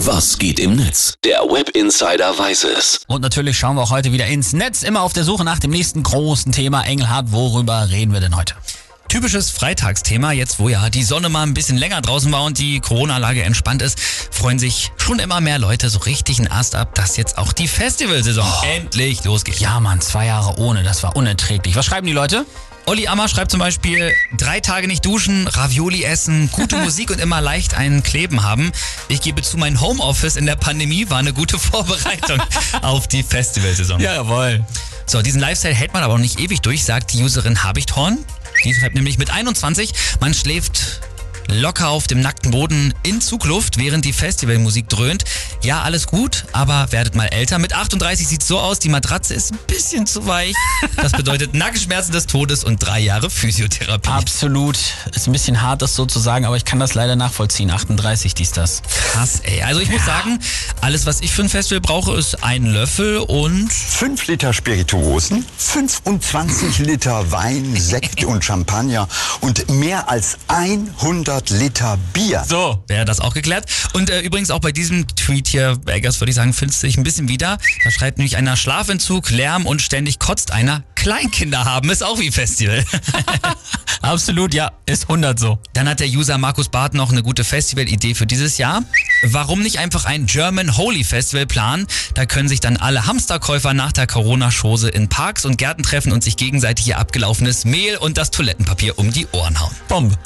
Was geht im Netz? Der Web Insider weiß es. Und natürlich schauen wir auch heute wieder ins Netz, immer auf der Suche nach dem nächsten großen Thema. Engelhardt, worüber reden wir denn heute? Typisches Freitagsthema, jetzt wo ja die Sonne mal ein bisschen länger draußen war und die Corona-Lage entspannt ist, freuen sich schon immer mehr Leute so richtig ein Ast ab, dass jetzt auch die Festivalsaison endlich losgeht. Ja, Mann, zwei Jahre ohne, das war unerträglich. Was schreiben die Leute? Olli Ammer schreibt zum Beispiel, drei Tage nicht duschen, Ravioli essen, gute Musik und immer leicht einen Kleben haben. Ich gebe zu, mein Homeoffice in der Pandemie war eine gute Vorbereitung auf die Festivalsaison. jawohl. So, diesen Lifestyle hält man aber auch nicht ewig durch, sagt die Userin Habichthorn. Die schreibt nämlich mit 21, man schläft locker auf dem nackten Boden in Zugluft, während die Festivalmusik dröhnt. Ja, alles gut, aber werdet mal älter. Mit 38 sieht's so aus, die Matratze ist ein bisschen zu weich. Das bedeutet Nackenschmerzen des Todes und drei Jahre Physiotherapie. Absolut. Ist ein bisschen hart, das so zu sagen, aber ich kann das leider nachvollziehen. 38, dies, das. Krass, ey. Also ich muss sagen, alles, was ich für ein Festival brauche, ist ein Löffel und 5 Liter Spirituosen, 25 Liter Wein, Sekt und Champagner und mehr als 100 Liter Bier. So, wäre das auch geklärt. Und äh, übrigens auch bei diesem Tweet hier, Eggers, würde ich sagen, findest du dich ein bisschen wieder. Da schreibt nämlich einer Schlafentzug, Lärm und ständig kotzt einer. Kleinkinder haben ist auch wie Festival. Absolut, ja, ist 100 so. Dann hat der User Markus Barth noch eine gute Festivalidee für dieses Jahr. Warum nicht einfach ein German Holy Festival planen? Da können sich dann alle Hamsterkäufer nach der Corona-Chose in Parks und Gärten treffen und sich gegenseitig ihr abgelaufenes Mehl und das Toilettenpapier um die Ohren hauen. Bombe.